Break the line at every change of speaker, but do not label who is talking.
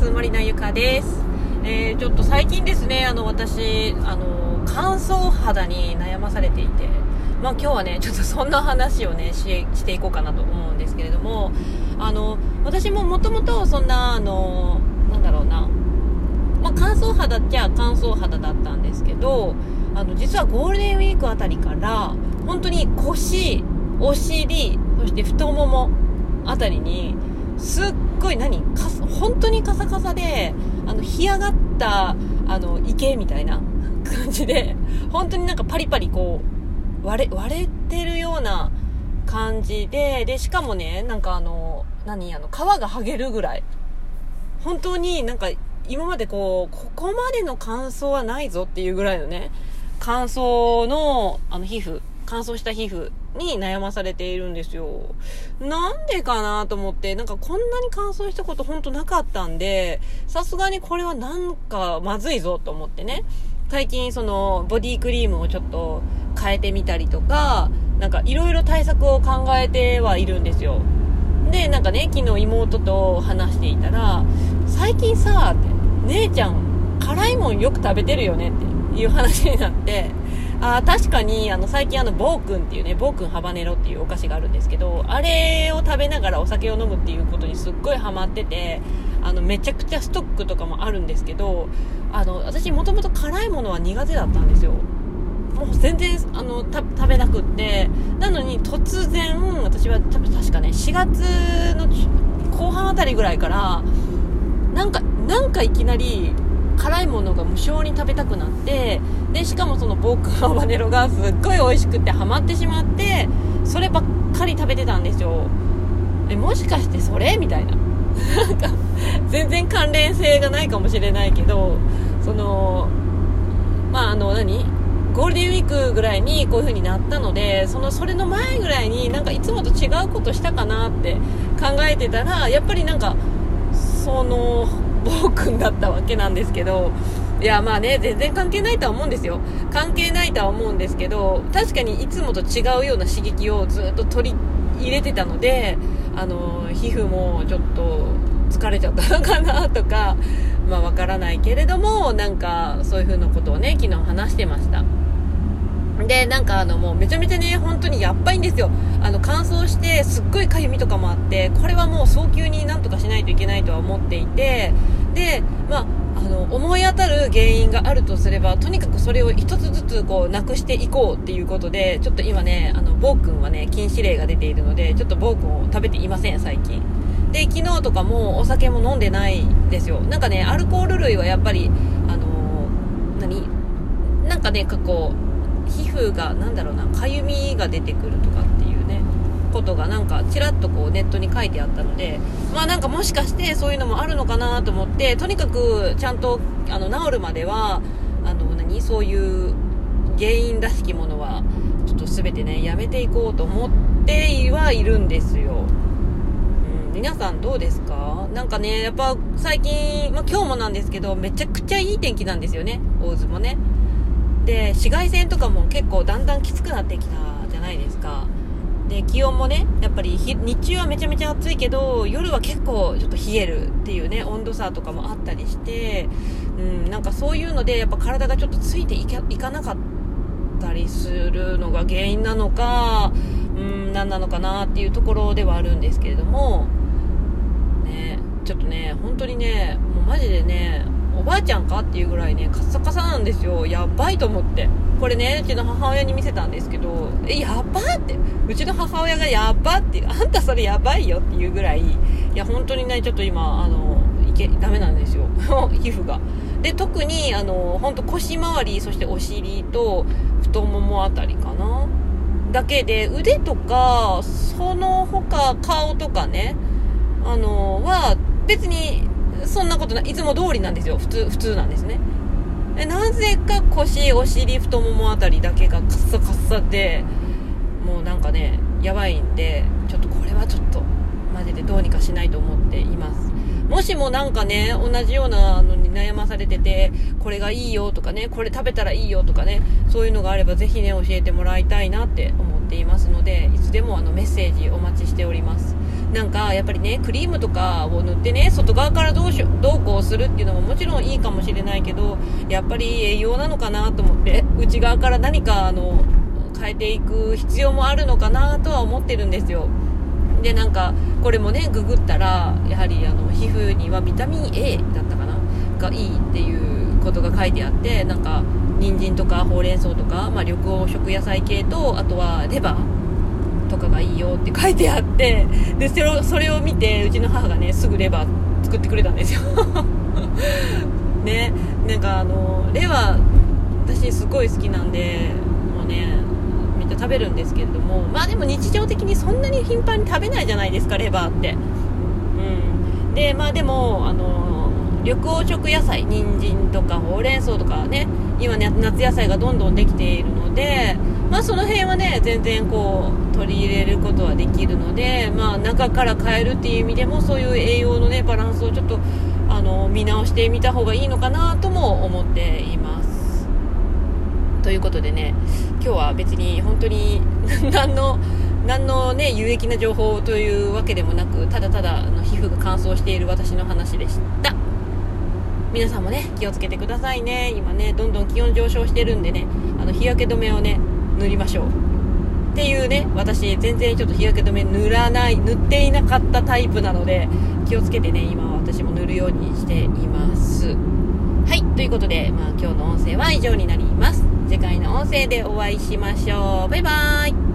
ますマリナゆかです、えー、ちょっと最近ですねあの私あの乾燥肌に悩まされていてまあ今日はねちょっとそんな話をねししていこうかなと思うんですけれどもあの私ももともとそんなあのなんだろうなまあ、乾燥肌っちゃ乾燥肌だったんですけどあの実はゴールデンウィークあたりから本当に腰お尻そして太ももあたりにすっごい何か本当にカサカサであの干上がったあの池みたいな 感じで本当になんかパリパリこう割れ割れてるような感じででしかもねなんかあの何あの皮が剥げるぐらい。本当になんか今までこう、ここまでの乾燥はないぞっていうぐらいのね、乾燥の、あの皮膚、乾燥した皮膚に悩まされているんですよ。なんでかなと思って、なんかこんなに乾燥したことほんとなかったんで、さすがにこれはなんかまずいぞと思ってね、最近そのボディクリームをちょっと変えてみたりとか、なんかいろいろ対策を考えてはいるんですよ。で、なんかね、昨日妹と話していたら、最近さ、って、姉ちゃん、辛いもんよく食べてるよねっていう話になって、あ確かに、あの、最近あの、暴君っていうね、暴君ハバネロっていうお菓子があるんですけど、あれを食べながらお酒を飲むっていうことにすっごいハマってて、あの、めちゃくちゃストックとかもあるんですけど、あの、私もともと辛いものは苦手だったんですよ。もう全然あの食べなくってなのに突然私は多分確かね4月の後半あたりぐらいからなんかなんかいきなり辛いものが無性に食べたくなってでしかもそのボークハバネロがすっごい美味しくてハマってしまってそればっかり食べてたんですよ。えもしかしてそれ？みたいな。なんか全然関連性がないかもしれないけどそのまああの何？ゴールデンウィークぐらいにこういう風になったのでそのそれの前ぐらいになんかいつもと違うことしたかなって考えてたらやっぱりなんかその暴君だったわけなんですけどいやまあね全然関係ないとは思うんですよ。関係ないとは思うんですけど確かにいつもと違うような刺激をずっと取り入れてたのであの皮膚もちょっと疲れちゃったのかなとかまあわからないけれどもなんかそういう風なことをね昨日話してました。で、なんかあのもうめちゃめちゃね、本当にやっばいんですよ。あの乾燥してすっごいかゆみとかもあって、これはもう早急になんとかしないといけないとは思っていて、で、まあ、あの、思い当たる原因があるとすれば、とにかくそれを一つずつこうなくしていこうっていうことで、ちょっと今ね、あの、暴君はね、禁止令が出ているので、ちょっと暴君を食べていません、最近。で、昨日とかもお酒も飲んでないですよ。なんかね、アルコール類はやっぱり、あの何？なんかね、こう、皮膚がなんだろうなかゆみが出てくるとかっていうねことがなんかちらっとこうネットに書いてあったのでまあなんかもしかしてそういうのもあるのかなと思ってとにかくちゃんとあの治るまではあの何そういう原因らしきものはちょっと全てねやめていこうと思ってはいるんですよ、うん、皆さんどうですか？なんかねやっぱ最近、まあ、今日もなんですけどめちゃくちゃいい天気なんですよね大津もね。で紫外線とかも結構だんだんきつくなってきたじゃないですか。で気温もねやっぱり日中はめちゃめちゃ暑いけど夜は結構ちょっと冷えるっていうね温度差とかもあったりして、うん、なんかそういうのでやっぱ体がちょっとついていかいかなかったりするのが原因なのか、うん、何なのかなっていうところではあるんですけれどもねちょっとね本当にねもうマジでねおばあちゃんかっていうぐらいねカッサカサなんですよ。やばいと思って。これねうちの母親に見せたんですけどえやばって。うちの母親がやばって。あんたそれやばいよっていうぐらい。いや本当にねちょっと今あのいけダメなんですよ。皮膚が。で特にあの本当腰回りそしてお尻と太ももあたりかな。だけで腕とかその他顔とかねあのは別にそんなことない。いつも通りなんですよ。普通普通なんですね。なぜか腰お尻太ももあたりだけがカッサカッサでもうなんかねやばいんでちょっとこれはちょっとマジでどうにかしないと思っています。もしもなんかね同じようなのに悩まされててこれがいいよとかねこれ食べたらいいよとかねそういうのがあればぜひね教えてもらいたいなって思っていますのでいつでもあのメッセージお待ちしております。なんかやっぱりねクリームとかを塗ってね外側からどうしどうこうするっていうのももちろんいいかもしれないけどやっぱり栄養なのかなと思って内側から何かあの変えていく必要もあるのかなとは思ってるんですよ。でなんかこれもねググったらやはりあの皮膚にはビタミン A だったかながいいっていうことが書いてあってなんか人参とかほうれん草とか、まあ、緑黄色野菜系とあとはレバーとかがいいよって書いてあってでそれをそれを見てうちの母がねすぐレバー作ってくれたんですよ。ねなんかあのレバー私すごい好きなんでもうねめっちゃ食べるんですけれどもまあでも日常的にそんなに頻繁に食べないじゃないですかレバーって。うん。でまあでもあの緑黄色野菜人参とかほうれん草とかね今ね夏野菜がどんどんできているのでその辺はね全然こう取り入れることはできるのでまあ中から変えるっていう意味でもそういう栄養のねバランスをちょっとあの見直してみた方がいいのかなとも思っています。ということでね今日は別に本当に 何の何のね有益な情報というわけでもなくただただあの皮膚が乾燥している私の話でした。皆さんもね気をつけてくださいね。今ねどんどん気温上昇してるんでねあの日焼け止めをね塗りましょう。っていうね私全然ちょっと日焼け止め塗らない塗っていなかったタイプなので気をつけてね今私も塗るようにしています。はいということで、まあ、今日の音声は以上になります。次回の音声でお会いしましょう。バイバーイ。